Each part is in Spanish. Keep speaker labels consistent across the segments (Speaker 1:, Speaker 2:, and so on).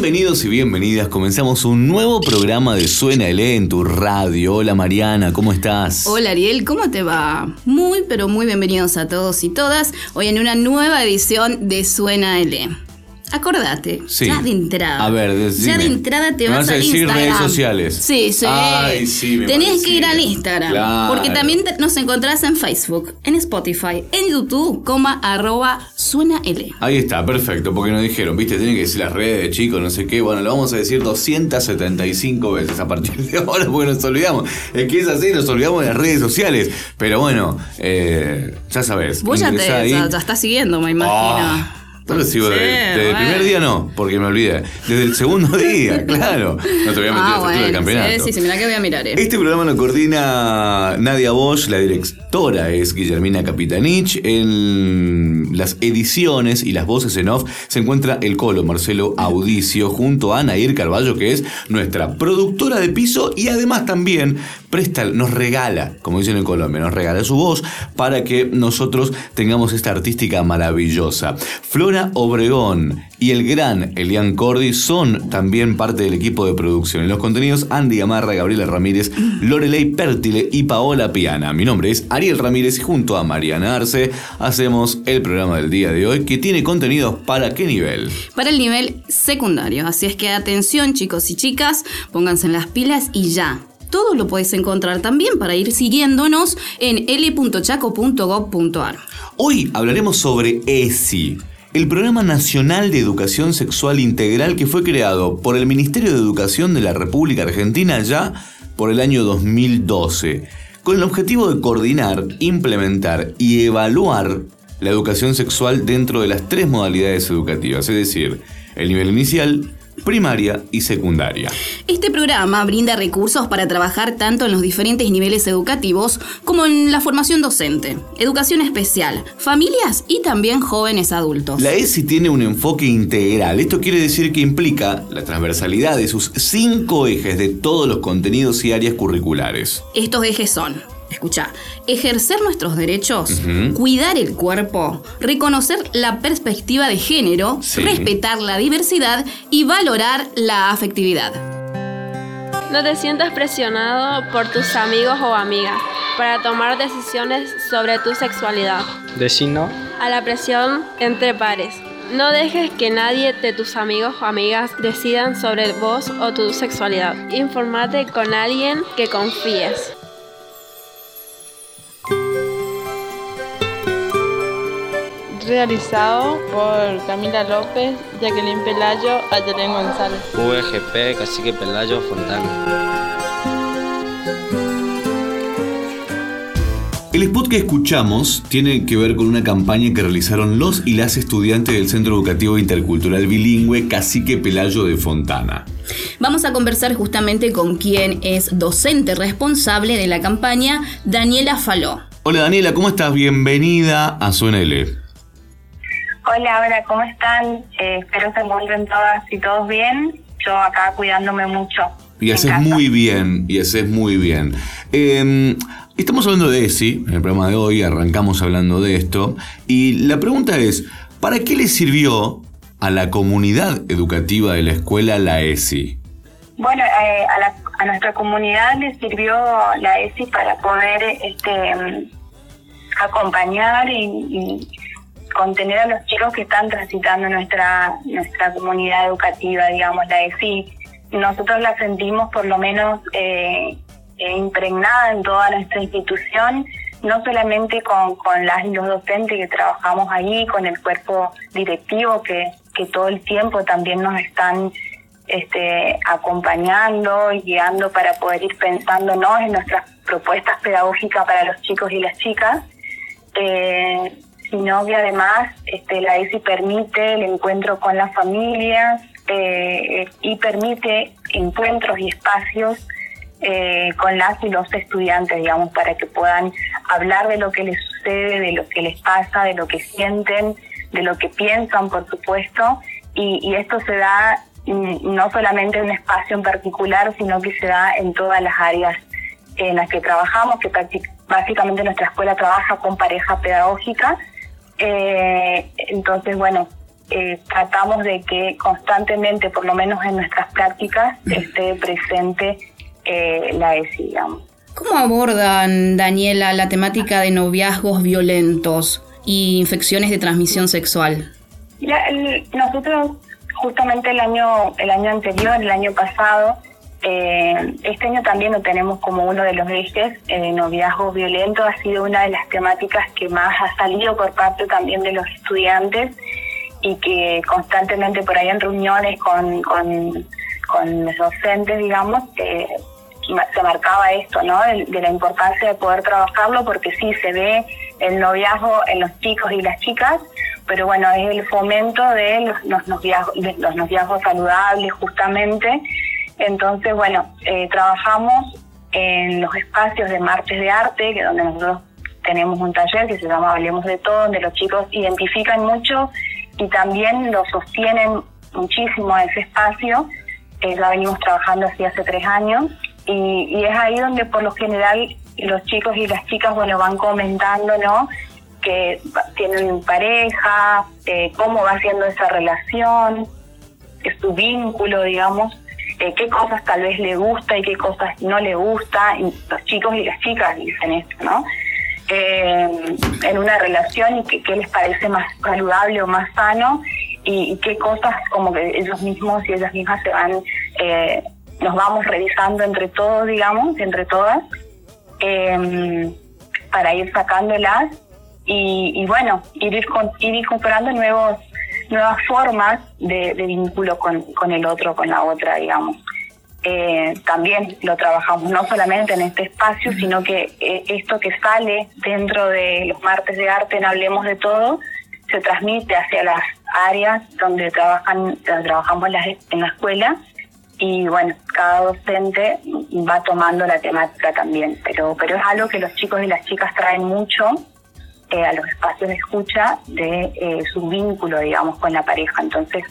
Speaker 1: Bienvenidos y bienvenidas. Comenzamos un nuevo programa de Suena E en tu radio. Hola Mariana, ¿cómo estás?
Speaker 2: Hola Ariel, ¿cómo te va? Muy, pero muy bienvenidos a todos y todas. Hoy en una nueva edición de Suena L. Acordate,
Speaker 1: Sí.
Speaker 2: ya de entrada.
Speaker 1: A ver, decime.
Speaker 2: Ya de entrada te vas,
Speaker 1: vas a decir
Speaker 2: Instagram.
Speaker 1: redes sociales.
Speaker 2: Sí, sí.
Speaker 1: Ay, sí, me
Speaker 2: Tenés que ir al Instagram.
Speaker 1: Claro.
Speaker 2: Porque también te- nos encontrás en Facebook, en Spotify, en YouTube, coma arroba Suena L.
Speaker 1: Ahí está, perfecto, porque nos dijeron, viste, tienen que decir las redes de chicos, no sé qué. Bueno, lo vamos a decir 275 veces a partir de ahora, porque nos olvidamos. Es que es así, nos olvidamos de las redes sociales. Pero bueno, eh, ya sabes.
Speaker 2: Vos ya te
Speaker 1: ingresá ahí.
Speaker 2: ya, ya estás siguiendo, me imagino.
Speaker 1: Ah, sigo
Speaker 2: Sí,
Speaker 1: desde, el primer día no, porque me olvidé. Desde el segundo día, claro. No te voy a meter
Speaker 2: Ah,
Speaker 1: a del
Speaker 2: bueno,
Speaker 1: campeonato.
Speaker 2: sí, sí, sí, mirá que voy a mirar. eh.
Speaker 1: Este programa lo coordina Nadia Bosch, la directora es Guillermina Capitanich. En las ediciones y las voces en off se encuentra el colo Marcelo Audicio junto a Nair Carballo, que es nuestra productora de piso y además también presta, nos regala, como dicen en Colombia, nos regala su voz para que nosotros tengamos esta artística maravillosa. Flora Obregón y el gran Elian Cordy son también parte del equipo de producción. En los contenidos, Andy Gamarra, Gabriela Ramírez, Lorelei Pértile y Paola Piana. Mi nombre es Ariel Ramírez y junto a Mariana Arce hacemos el programa del día de hoy que tiene contenidos para qué nivel.
Speaker 2: para el nivel secundario. Así es que atención chicos y chicas, pónganse en las pilas y ya. Todo lo podés encontrar también para ir siguiéndonos en l.chaco.gov.ar.
Speaker 1: Hoy hablaremos sobre ESI, el Programa Nacional de Educación Sexual Integral que fue creado por el Ministerio de Educación de la República Argentina ya por el año 2012, con el objetivo de coordinar, implementar y evaluar la educación sexual dentro de las tres modalidades educativas, es decir, el nivel inicial, primaria y secundaria.
Speaker 2: Este programa brinda recursos para trabajar tanto en los diferentes niveles educativos como en la formación docente, educación especial, familias y también jóvenes adultos.
Speaker 1: La ESI tiene un enfoque integral. Esto quiere decir que implica la transversalidad de sus cinco ejes de todos los contenidos y áreas curriculares.
Speaker 2: Estos ejes son, escucha, ejercer nuestros derechos, cuidar el cuerpo, reconocer la perspectiva de género,
Speaker 1: Sí.
Speaker 2: respetar la diversidad y valorar la afectividad.
Speaker 3: No te sientas presionado por tus amigos o amigas para tomar decisiones sobre tu sexualidad.
Speaker 4: Decir no.
Speaker 3: A la presión entre pares. No dejes que nadie de tus amigos o amigas decidan sobre vos o tu sexualidad. Informate con alguien que confíes.
Speaker 5: Realizado por Camila López, Jacqueline Pelayo, Ayelen González.
Speaker 4: VGP, Cacique Pelayo, Fontana.
Speaker 1: El spot que escuchamos tiene que ver con una campaña que realizaron los y las estudiantes del Centro Educativo Intercultural Bilingüe Cacique Pelayo de Fontana.
Speaker 2: Vamos a conversar justamente con quien es docente responsable de la campaña, Daniela Faló.
Speaker 1: Hola Daniela, ¿cómo estás? Bienvenida a Suena L.
Speaker 6: Hola, hola, ¿cómo están? Eh, espero se encuentren todas y todos bien. Yo acá cuidándome mucho.
Speaker 1: Y haces muy bien, y haces muy bien. Eh, estamos hablando de ESI, en el programa de hoy arrancamos hablando de esto, y la pregunta es, ¿para qué le sirvió a la comunidad educativa de la escuela la ESI?
Speaker 6: Bueno, eh, a, la- a nuestra comunidad le sirvió la ESI para poder este, acompañar y, y contener a los chicos que están transitando nuestra nuestra comunidad educativa, digamos, la ESI. Nosotros la sentimos por lo menos eh, eh, impregnada en toda nuestra institución no solamente con, con las y los docentes que trabajamos ahí, con el cuerpo directivo que, que todo el tiempo también nos están este, acompañando y guiando para poder ir pensándonos en nuestras propuestas pedagógicas para los chicos y las chicas, eh, sino que además este, la ESI permite el encuentro con las familias eh, y permite encuentros y espacios eh, con las y los estudiantes, digamos, para que puedan hablar de lo que les sucede, de lo que les pasa, de lo que sienten, de lo que piensan, por supuesto, y, esto se da mm, no solamente en un espacio en particular, sino que se da en todas las áreas en las que trabajamos, que básicamente nuestra escuela trabaja con pareja pedagógica. Eh, entonces, bueno, eh, tratamos de que constantemente, por lo menos en nuestras prácticas, esté presente eh, la ESI, digamos.
Speaker 2: ¿Cómo abordan, Daniela, la temática de noviazgos violentos y infecciones de transmisión sexual?
Speaker 6: nosotros justamente el año el año anterior, el año pasado, eh, este año también lo tenemos como uno de los ejes, eh, noviazgo violento ha sido una de las temáticas que más ha salido por parte también de los estudiantes y que constantemente por ahí en reuniones con, con, los docentes, digamos, eh, se marcaba esto, ¿no? De, la importancia de poder trabajarlo porque sí se ve el noviazgo en los chicos y las chicas, pero bueno, es el fomento de los, de los noviazgos saludables justamente entonces, bueno, eh, trabajamos en los espacios de martes de arte, que donde nosotros tenemos un taller que se llama Hablemos de Todo, donde los chicos identifican mucho y también lo sostienen muchísimo a ese espacio. Eh, ya venimos trabajando así hace tres años y, es ahí donde por lo general los chicos y las chicas bueno van comentando no que tienen pareja eh, cómo va siendo esa relación su vínculo digamos eh, qué cosas tal vez le gusta y qué cosas no le gusta, y los chicos y las chicas dicen esto, ¿no? Eh, en una relación y qué les parece más saludable o más sano y, qué cosas como que ellos mismos y ellas mismas se van, eh, nos vamos revisando entre todos, digamos, entre todas, para ir sacándolas y, y bueno, ir, ir incorporando nuevos nuevas formas de, vínculo con, con, el otro, con la otra, digamos. Eh, también lo trabajamos no solamente en este espacio, sino que eh, esto que sale dentro de los martes de arte en Hablemos de Todo se transmite hacia las áreas donde trabajan trabajamos en la, en la escuela. Y bueno, cada docente va tomando la temática también, pero, pero es algo que los chicos y las chicas traen mucho eh, a los espacios de escucha de eh, su vínculo, digamos, con la pareja. Entonces,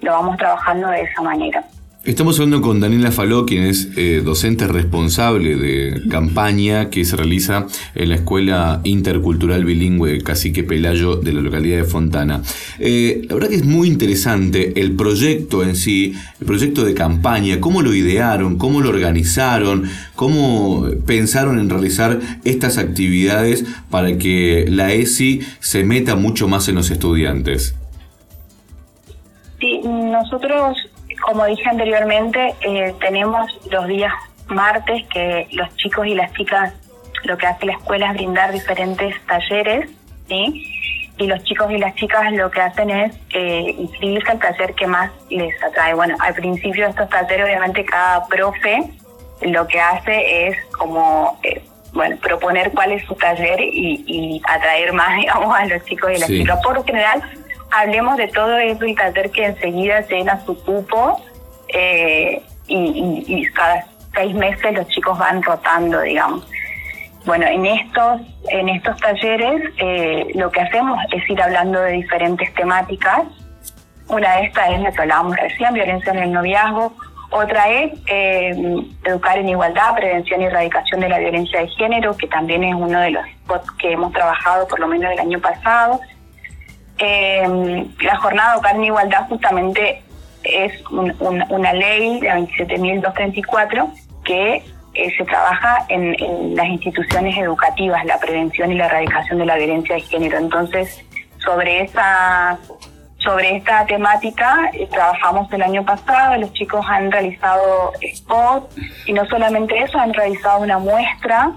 Speaker 6: lo vamos trabajando de esa manera.
Speaker 1: Estamos hablando con Daniela Faló, quien es eh, docente responsable de campaña que se realiza en la Escuela Intercultural Bilingüe Cacique Pelayo de la localidad de Fontana. Eh, la verdad que es muy interesante el proyecto en sí, el proyecto de campaña, cómo lo idearon, cómo lo organizaron, cómo pensaron en realizar estas actividades para que la ESI se meta mucho más en los estudiantes.
Speaker 6: Sí, nosotros como dije anteriormente, eh, tenemos los días martes que los chicos y las chicas lo que hace la escuela es brindar diferentes talleres, ¿sí? Y los chicos y las chicas lo que hacen es eh, inscribirse al taller que más les atrae. Bueno, al principio de estos talleres, obviamente, cada profe lo que hace es como, eh, bueno, proponer cuál es su taller y, atraer más, digamos, a los chicos y las chicas. Por general, hablemos de todo eso y taller que enseguida llena su cupo eh, y, cada seis meses los chicos van rotando, digamos. Bueno, en estos, en estos talleres eh, lo que hacemos es ir hablando de diferentes temáticas. Una de estas es la que hablábamos recién, violencia en el noviazgo. Otra es eh, educar en igualdad, prevención y erradicación de la violencia de género, que también es uno de los spots que hemos trabajado por lo menos el año pasado. Eh, la jornada de en Igualdad justamente es una ley de 27.234 que eh, se trabaja en, las instituciones educativas, la prevención y la erradicación de la violencia de género. Entonces, sobre esa sobre esta temática eh, trabajamos el año pasado, los chicos han realizado spots y no solamente eso, han realizado una muestra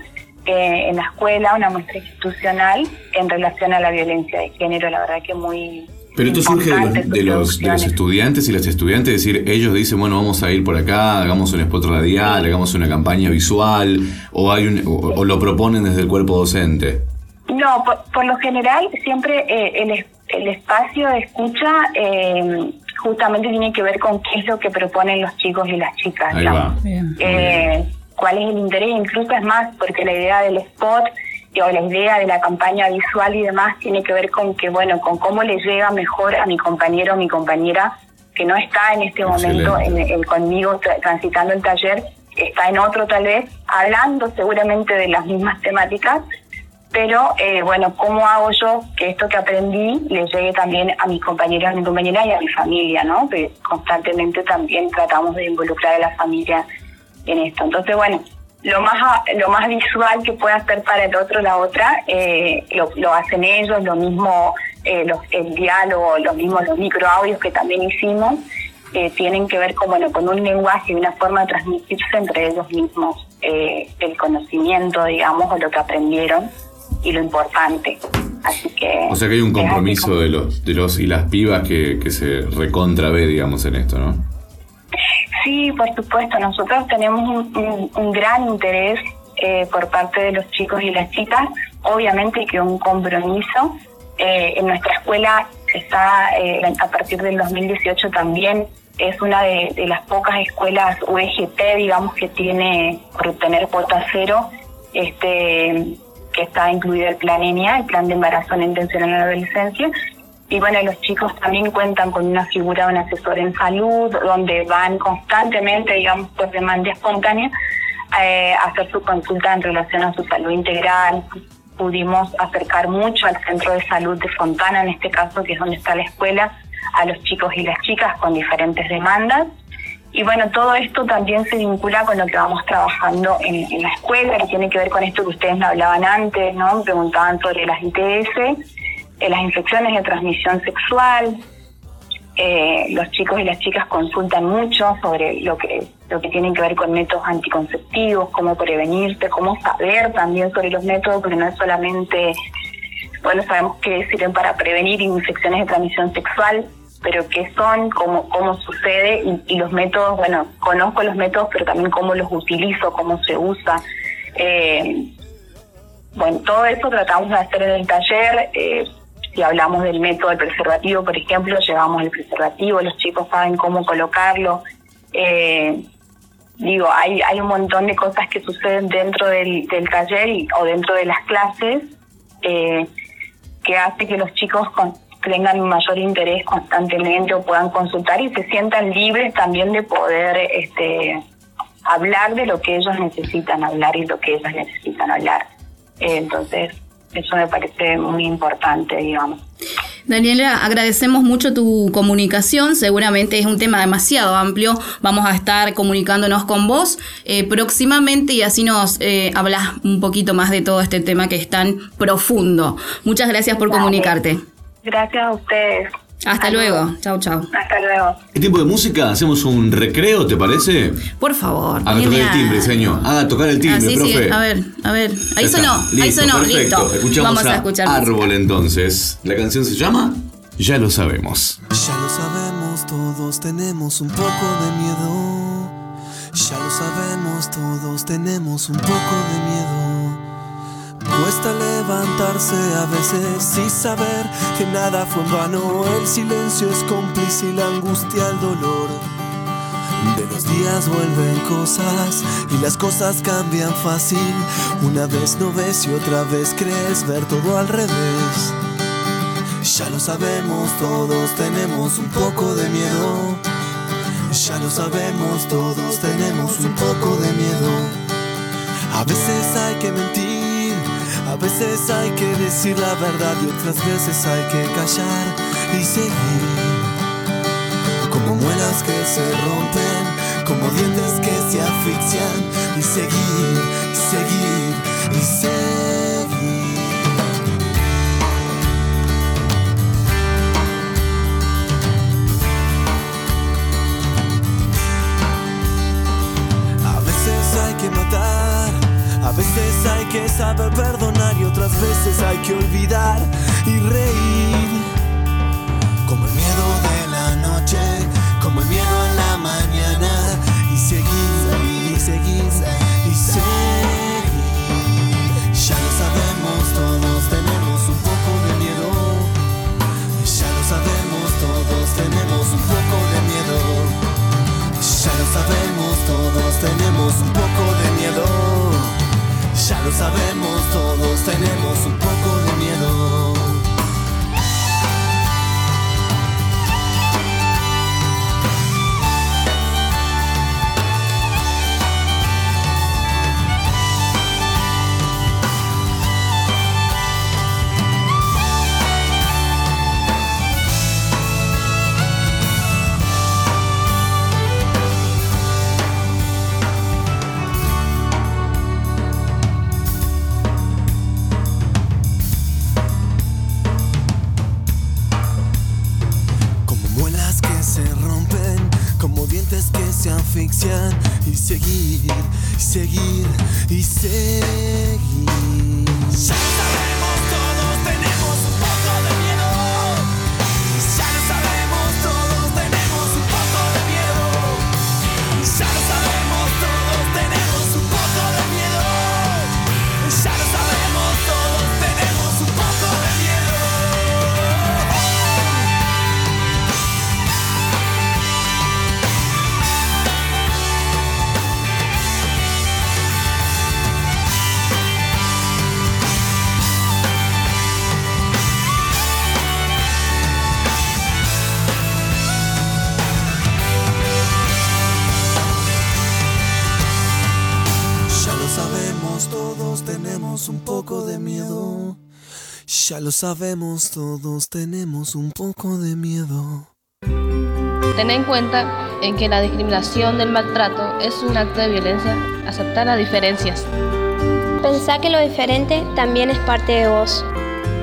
Speaker 6: eh, en la escuela, una muestra institucional en relación a la violencia de género, la verdad que muy...
Speaker 1: Pero esto surge de los, de, los, de los estudiantes y las estudiantes, es decir, ellos dicen, bueno, vamos a ir por acá, hagamos un spot radial, hagamos una campaña visual, o, hay un, o, o lo proponen desde el cuerpo docente.
Speaker 6: No, por, por lo general siempre eh, el, es- el espacio de escucha eh, justamente tiene que ver con qué es lo que proponen los chicos y las chicas.
Speaker 1: Ahí
Speaker 6: digamos.
Speaker 1: va.
Speaker 2: Bien.
Speaker 6: Eh, cuál es el interés, incluso es más, porque la idea del spot o la idea de la campaña visual y demás tiene que ver con que, bueno, con cómo le llega mejor a mi compañero o mi compañera que no está en este momento en, en- conmigo tra- transitando el taller, está en otro tal vez, hablando seguramente de las mismas temáticas, pero eh, bueno, ¿cómo hago yo que esto que aprendí le llegue también a mis compañeros, a mi compañera y a mi familia, ¿no? Que constantemente también tratamos de involucrar a la familia en esto. Entonces, bueno, lo más lo más visual que pueda hacer para el otro la otra, eh, lo, lo hacen ellos, lo mismo eh, los, el diálogo, los mismos los microaudios que también hicimos, eh, tienen que ver con, bueno, con un lenguaje y una forma de transmitirse entre ellos mismos eh, el conocimiento, digamos, o lo que aprendieron y lo importante. Así que...
Speaker 1: O sea que hay un compromiso de los, de los y las pibas que, que se recontra ve, digamos, en esto, ¿no?
Speaker 6: Sí, por supuesto. Nosotros tenemos un, gran interés eh, por parte de los chicos y las chicas. Obviamente que un compromiso. Eh, en nuestra escuela está, eh, a partir del 2018 también, es una de, las pocas escuelas UEGT, digamos, que tiene, por tener cuota cero, este que está incluido el plan ENIA, el plan de embarazo no intencional en la adolescencia, y bueno, los chicos también cuentan con una figura un asesor en salud, donde van constantemente, digamos, por demanda espontánea, eh, a hacer su consulta en relación a su salud integral. Pudimos acercar mucho al centro de salud de Fontana, en este caso, que es donde está la escuela, a los chicos y las chicas con diferentes demandas. Y bueno, todo esto también se vincula con lo que vamos trabajando en, en la escuela, que tiene que ver con esto que ustedes me hablaban antes, ¿no? Preguntaban sobre las ITS, eh, las infecciones de transmisión sexual. Eh, los chicos y las chicas consultan mucho sobre lo que lo que tiene que ver con métodos anticonceptivos, cómo prevenirte, cómo saber también sobre los métodos, porque no es solamente, bueno, sabemos que sirven para prevenir infecciones de transmisión sexual, pero qué son, cómo, cómo sucede y, y los métodos, bueno, conozco los métodos, pero también cómo los utilizo, cómo se usa. Eh, bueno, todo eso tratamos de hacer en el taller. eh, si hablamos del método del preservativo, por ejemplo, llevamos el preservativo, los chicos saben cómo colocarlo. Eh, digo, hay, hay un montón de cosas que suceden dentro del, del taller y- o dentro de las clases eh, que hace que los chicos con- tengan mayor interés constantemente o puedan consultar y se sientan libres también de poder este, hablar de lo que ellos necesitan hablar y lo que ellas necesitan hablar. Eh, entonces, eso me parece muy importante, digamos.
Speaker 2: Daniela, agradecemos mucho tu comunicación. Seguramente es un tema demasiado amplio. Vamos a estar comunicándonos con vos eh, próximamente y así nos eh, hablas un poquito más de todo este tema que es tan profundo. Muchas gracias por
Speaker 6: Dale.
Speaker 2: comunicarte.
Speaker 6: Gracias a ustedes.
Speaker 2: Hasta luego. Chau, chau.
Speaker 6: Hasta luego.
Speaker 1: ¿Qué tipo de música? ¿Hacemos un recreo, te parece?
Speaker 2: Por favor.
Speaker 1: Haga tocar el
Speaker 2: a-
Speaker 1: timbre, señor. Haga tocar el timbre,
Speaker 2: Ah, sí,
Speaker 1: profe.
Speaker 2: sí. A ver, a ver. Ahí
Speaker 1: Ya
Speaker 2: sonó,
Speaker 1: está.
Speaker 2: ahí sonó,
Speaker 1: perfecto.
Speaker 2: listo.
Speaker 1: Escuchamos
Speaker 2: Vamos a, escuchar. música.
Speaker 1: Árbol entonces. La canción se llama Ya lo sabemos.
Speaker 7: Ya lo sabemos, todos tenemos un poco de miedo. Ya lo sabemos, todos tenemos un poco de miedo. Cuesta levantarse a veces y saber que nada fue en vano. El silencio es cómplice y la angustia el dolor. De los días vuelven cosas y las cosas cambian fácil. Una vez no ves y otra vez crees ver todo al revés. Ya lo sabemos, todos tenemos un poco de miedo. Ya lo sabemos, todos tenemos un poco de miedo. A veces hay que mentir, veces hay que decir la verdad y otras veces hay que callar y seguir. Como muelas que se rompen, como dientes que se asfixian y seguir, y seguir, y seguir. Veces hay que saber perdonar y otras veces hay que olvidar y reír. Lo sabemos, todos tenemos un poco Ya lo sabemos, todos tenemos un poco de miedo.
Speaker 5: Ten en cuenta en que la discriminación del maltrato es un acto de violencia. Aceptar las diferencias.
Speaker 3: Pensá que lo diferente también es parte de vos.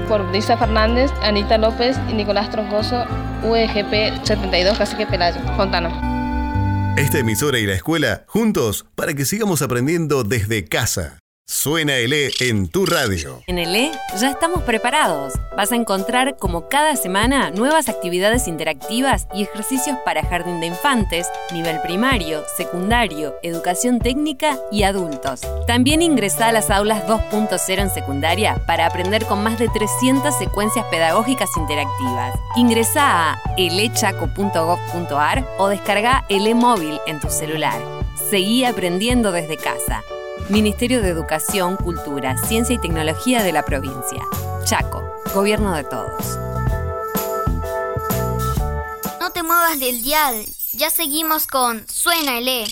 Speaker 5: Por Brisa Fernández, Anita López y Nicolás Troncoso, UEGP 72 Cacique Pelayo, Fontana.
Speaker 8: Esta emisora y la escuela juntos para que sigamos aprendiendo desde casa. Suena el E en tu radio.
Speaker 9: En el E ya estamos preparados. Vas a encontrar como cada semana nuevas actividades interactivas y ejercicios para jardín de infantes, nivel primario, secundario, educación técnica y adultos. También ingresa a las aulas 2.0 en secundaria para aprender con más de 300 secuencias pedagógicas interactivas. Ingresa a elechaco.gov.ar o descarga el e-móvil en tu celular. Seguí aprendiendo desde casa. Ministerio de Educación, Cultura, Ciencia y Tecnología de la provincia. Chaco, Gobierno de Todos.
Speaker 10: No te muevas del dial. Ya seguimos con Suena el E.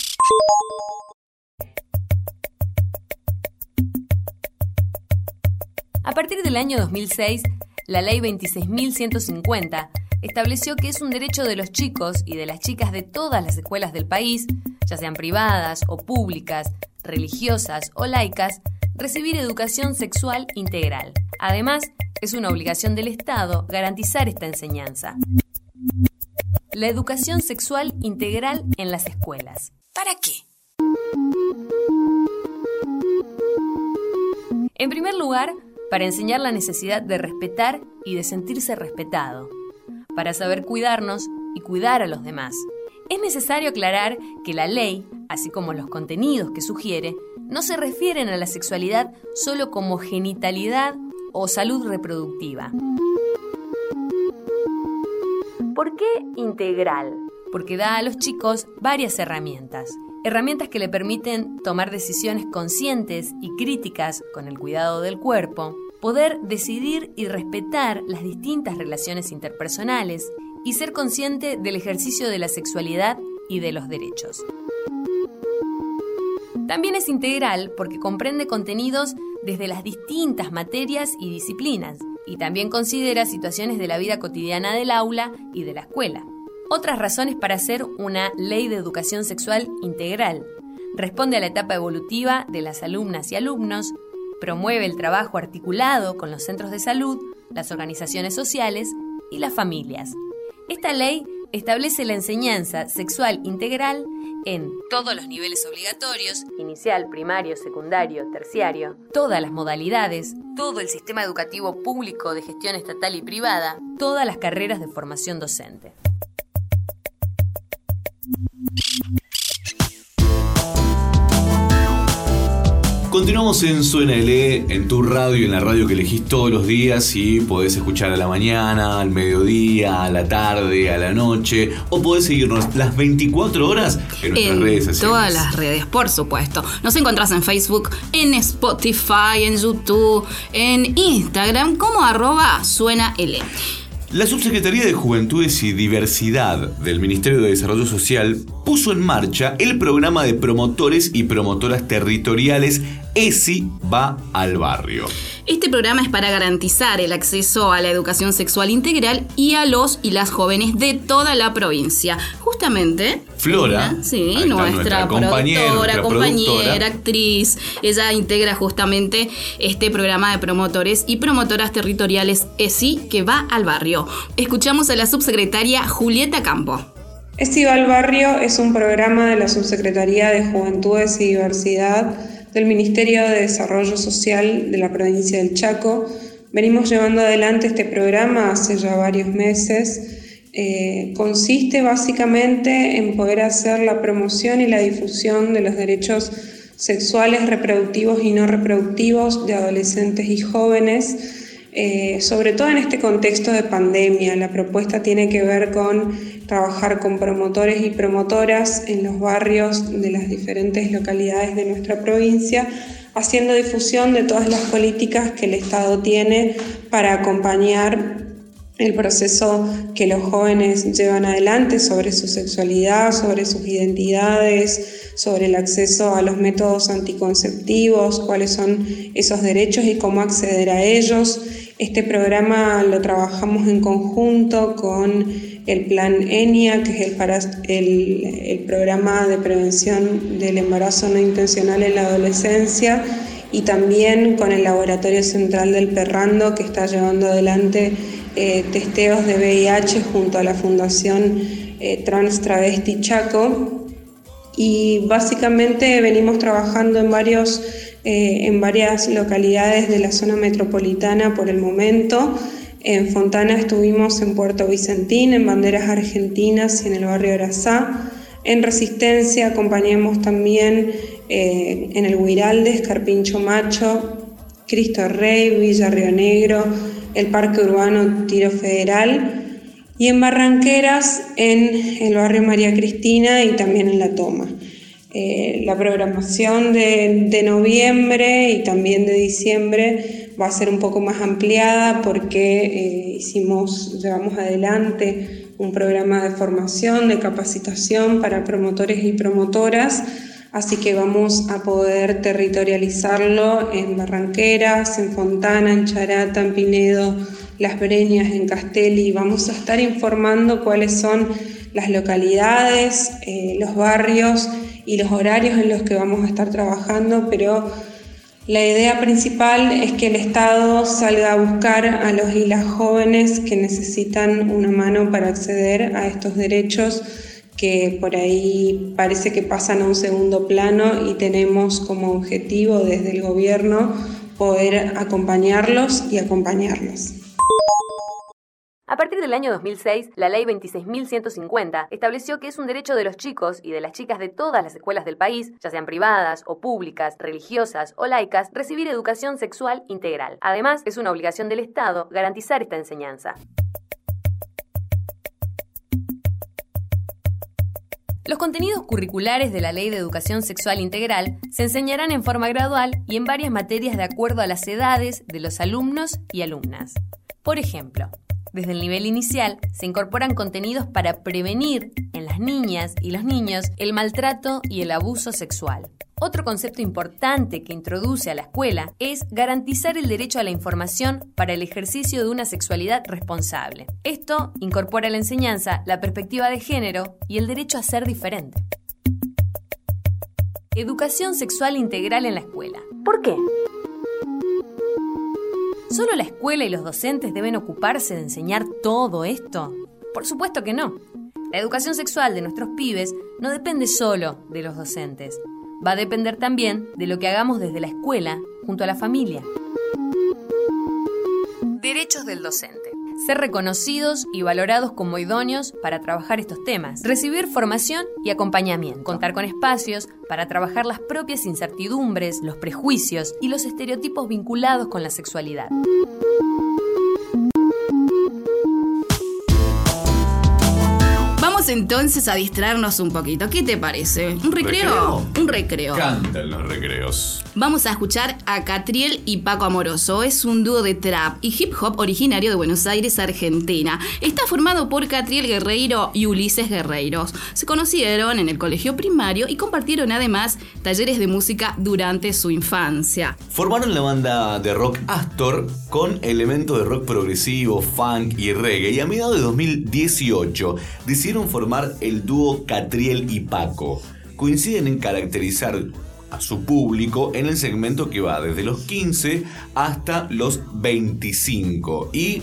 Speaker 9: A partir del año 2006, la Ley 26.150 estableció que es un derecho de los chicos y de las chicas de todas las escuelas del país, ya sean privadas o públicas, religiosas o laicas, recibir educación sexual integral. Además, es una obligación del Estado garantizar esta enseñanza. La educación sexual integral en las escuelas. ¿Para qué? En primer lugar, para enseñar la necesidad de respetar y de sentirse respetado, para saber cuidarnos y cuidar a los demás. Es necesario aclarar que la ley, así como los contenidos que sugiere, no se refieren a la sexualidad solo como genitalidad o salud reproductiva. ¿Por qué integral? Porque da a los chicos varias herramientas. Herramientas que le permiten tomar decisiones conscientes y críticas con el cuidado del cuerpo, poder decidir y respetar las distintas relaciones interpersonales y ser consciente del ejercicio de la sexualidad y de los derechos. También es integral porque comprende contenidos desde las distintas materias y disciplinas, y también considera situaciones de la vida cotidiana del aula y de la escuela. Otras razones para hacer una ley de educación sexual integral. Responde a la etapa evolutiva de las alumnas y alumnos, promueve el trabajo articulado con los centros de salud, las organizaciones sociales y las familias. Esta ley establece la enseñanza sexual integral en todos los niveles obligatorios, inicial, primario, secundario, terciario, todas las modalidades, todo el sistema educativo público de gestión estatal y privada, todas las carreras de formación docente.
Speaker 1: Continuamos en Suena L, en tu radio, en la radio que elegís todos los días y podés escuchar a la mañana, al mediodía, a la tarde, a la noche o podés seguirnos las 24 horas en nuestras
Speaker 2: en
Speaker 1: redes sociales.
Speaker 2: todas las redes, por supuesto. Nos encontrás en Facebook, en Spotify, en YouTube, en Instagram como arroba suena L.
Speaker 1: La Subsecretaría de Juventudes y Diversidad del Ministerio de Desarrollo Social puso en marcha el programa de promotores y promotoras territoriales ESI va al barrio.
Speaker 2: Este programa es para garantizar el acceso a la educación sexual integral y a los y las jóvenes de toda la provincia. Justamente,
Speaker 1: Flora,
Speaker 2: sí, nuestra,
Speaker 1: nuestra compañera,
Speaker 2: productora,
Speaker 1: nuestra
Speaker 2: compañera,
Speaker 1: productora.
Speaker 2: actriz, ella integra justamente este programa de promotores y promotoras territoriales ESI que va al barrio. Escuchamos a la subsecretaria Julieta Campo.
Speaker 11: Estival al Barrio es un programa de la Subsecretaría de Juventudes y Diversidad del Ministerio de Desarrollo Social de la provincia del Chaco. Venimos llevando adelante este programa hace ya varios meses. Eh, consiste básicamente en poder hacer la promoción y la difusión de los derechos sexuales, reproductivos y no reproductivos de adolescentes y jóvenes eh, sobre todo en este contexto de pandemia. La propuesta tiene que ver con trabajar con promotores y promotoras en los barrios de las diferentes localidades de nuestra provincia, haciendo difusión de todas las políticas que el Estado tiene para acompañar el proceso que los jóvenes llevan adelante sobre su sexualidad, sobre sus identidades, sobre el acceso a los métodos anticonceptivos, cuáles son esos derechos y cómo acceder a ellos. Este programa lo trabajamos en conjunto con el plan ENIA, que es el, programa de prevención del embarazo no intencional en la adolescencia, y también con el Laboratorio Central del Perrando, que está llevando adelante eh, testeos de VIH junto a la Fundación eh, Trans Travesti Chaco. Y básicamente venimos trabajando en, varios, eh, en varias localidades de la zona metropolitana por el momento. En Fontana estuvimos en Puerto Vicentín, en Banderas Argentinas y en el barrio Arazá. En Resistencia acompañamos también eh, en el Huiraldes, Carpincho Macho, Cristo Rey, Villa Río Negro, el Parque Urbano Tiro Federal y en Barranqueras, en el barrio María Cristina y también en La Toma. Eh, la programación de, noviembre y también de diciembre va a ser un poco más ampliada porque eh, hicimos, llevamos adelante un programa de formación, de capacitación para promotores y promotoras, así que vamos a poder territorializarlo en Barranqueras, en Fontana, en Charata, en Pinedo, Las Breñas, en Castelli. Vamos a estar informando cuáles son las localidades, eh, los barrios y los horarios en los que vamos a estar trabajando, pero la idea principal es que el Estado salga a buscar a los y las jóvenes que necesitan una mano para acceder a estos derechos que por ahí parece que pasan a un segundo plano y tenemos como objetivo desde el gobierno poder acompañarlos y acompañarlos.
Speaker 9: A partir del año 2006, la Ley 26.150 estableció que es un derecho de los chicos y de las chicas de todas las escuelas del país, ya sean privadas o públicas, religiosas o laicas, recibir educación sexual integral. Además, es una obligación del Estado garantizar esta enseñanza. Los contenidos curriculares de la Ley de Educación Sexual Integral se enseñarán en forma gradual y en varias materias de acuerdo a las edades de los alumnos y alumnas. Por ejemplo, desde el nivel inicial se incorporan contenidos para prevenir en las niñas y los niños el maltrato y el abuso sexual. Otro concepto importante que introduce a la escuela es garantizar el derecho a la información para el ejercicio de una sexualidad responsable. Esto incorpora a la enseñanza la perspectiva de género y el derecho a ser diferente. Educación sexual integral en la escuela. ¿Por qué? ¿Solo la escuela y los docentes deben ocuparse de enseñar todo esto? Por supuesto que no. La educación sexual de nuestros pibes no depende solo de los docentes, va a depender también de lo que hagamos desde la escuela junto a la familia. Derechos del docente. Ser reconocidos y valorados como idóneos para trabajar estos temas. Recibir formación y acompañamiento. Contar con espacios para trabajar las propias incertidumbres, los prejuicios y los estereotipos vinculados con la sexualidad.
Speaker 12: Vamos entonces a distraernos un poquito. ¿Qué te parece? ¿Un recreo? Un recreo.
Speaker 1: Cantan los recreos.
Speaker 12: Vamos a escuchar a Catriel y Paco Amoroso. Es un dúo de trap y hip hop originario de Buenos Aires, Argentina. Está formado por Catriel Guerreiro y Ulises Guerreiros. Se conocieron en el colegio primario y compartieron además talleres de música durante su infancia.
Speaker 1: Formaron la banda de rock Astor con elementos de rock progresivo, funk y reggae y a mediados de 2018 decidieron formar el dúo Catriel y Paco. Coinciden en caracterizar a su público en el segmento que va desde los 15 hasta los 25 y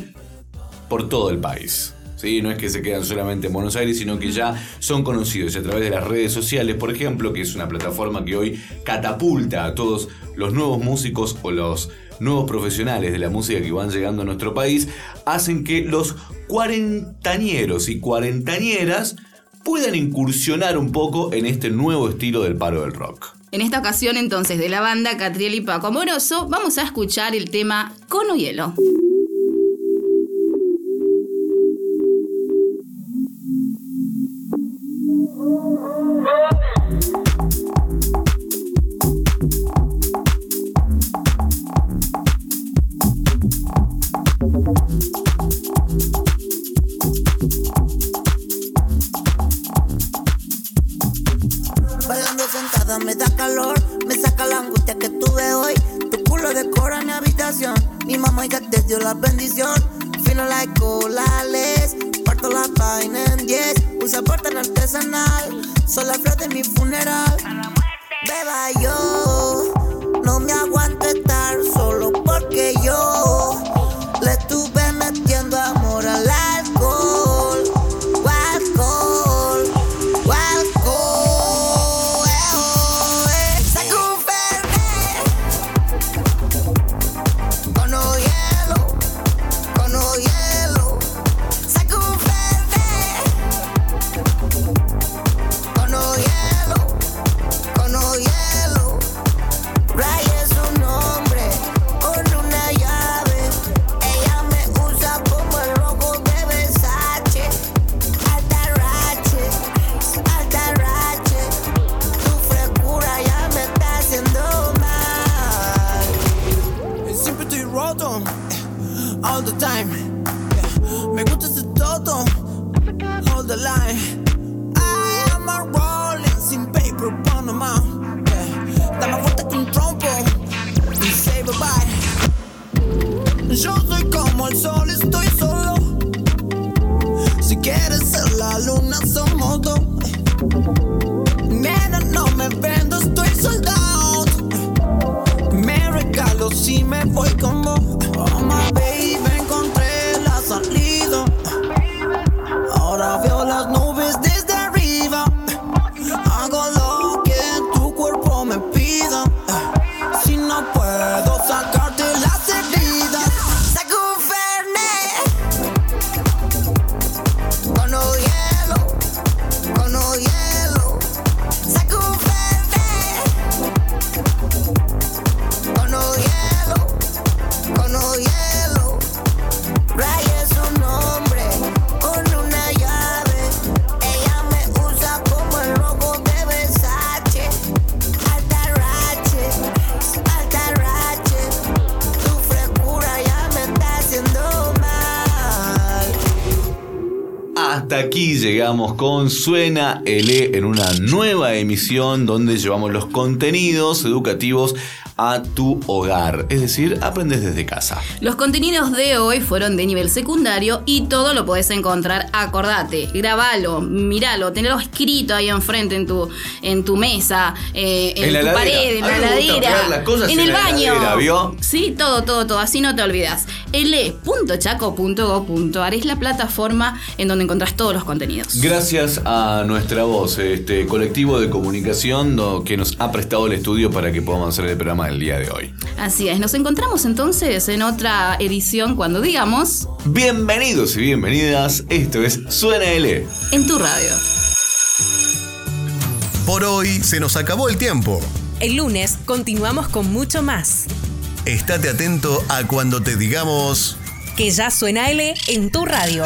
Speaker 1: por todo el país. ¿sí? No es que se quedan solamente en Buenos Aires, sino que ya son conocidos a través de las redes sociales, por ejemplo, que es una plataforma que hoy catapulta a todos los nuevos músicos o los nuevos profesionales de la música que van llegando a nuestro país, hacen que los cuarentañeros y cuarentañeras puedan incursionar un poco en este nuevo estilo del paro del rock.
Speaker 12: En esta ocasión entonces de la banda Catriel y Paco Amoroso vamos a escuchar el tema Cono Hielo.
Speaker 1: Llegamos con Suena L en una nueva emisión donde llevamos los contenidos educativos a tu hogar. Es decir, aprendes desde casa.
Speaker 2: Los contenidos de hoy fueron de nivel secundario y todo lo podés encontrar. Acordate, grabalo, miralo, tenelo escrito ahí enfrente en tu, en tu mesa, eh, en,
Speaker 1: En la
Speaker 2: tu
Speaker 1: heladera.
Speaker 2: pared, en
Speaker 1: A
Speaker 2: la heladera, en
Speaker 1: en
Speaker 2: el
Speaker 1: la
Speaker 2: baño.
Speaker 1: heladera, ¿vio?
Speaker 2: Sí, todo, todo, todo. Así no te olvidas. le.chaco.go.ar es la plataforma en donde encontrás todos los contenidos.
Speaker 1: Gracias a nuestra voz, este colectivo de comunicación que nos ha prestado el estudio para que podamos hacer el programa del día de hoy.
Speaker 2: Así es, nos encontramos entonces en otra edición cuando digamos
Speaker 1: Bienvenidos y bienvenidas, esto es Suena L.
Speaker 2: en tu radio.
Speaker 8: Por hoy se nos acabó el tiempo.
Speaker 13: El lunes continuamos con mucho más.
Speaker 8: Estate atento a cuando te digamos...
Speaker 13: Que ya suena L en tu radio.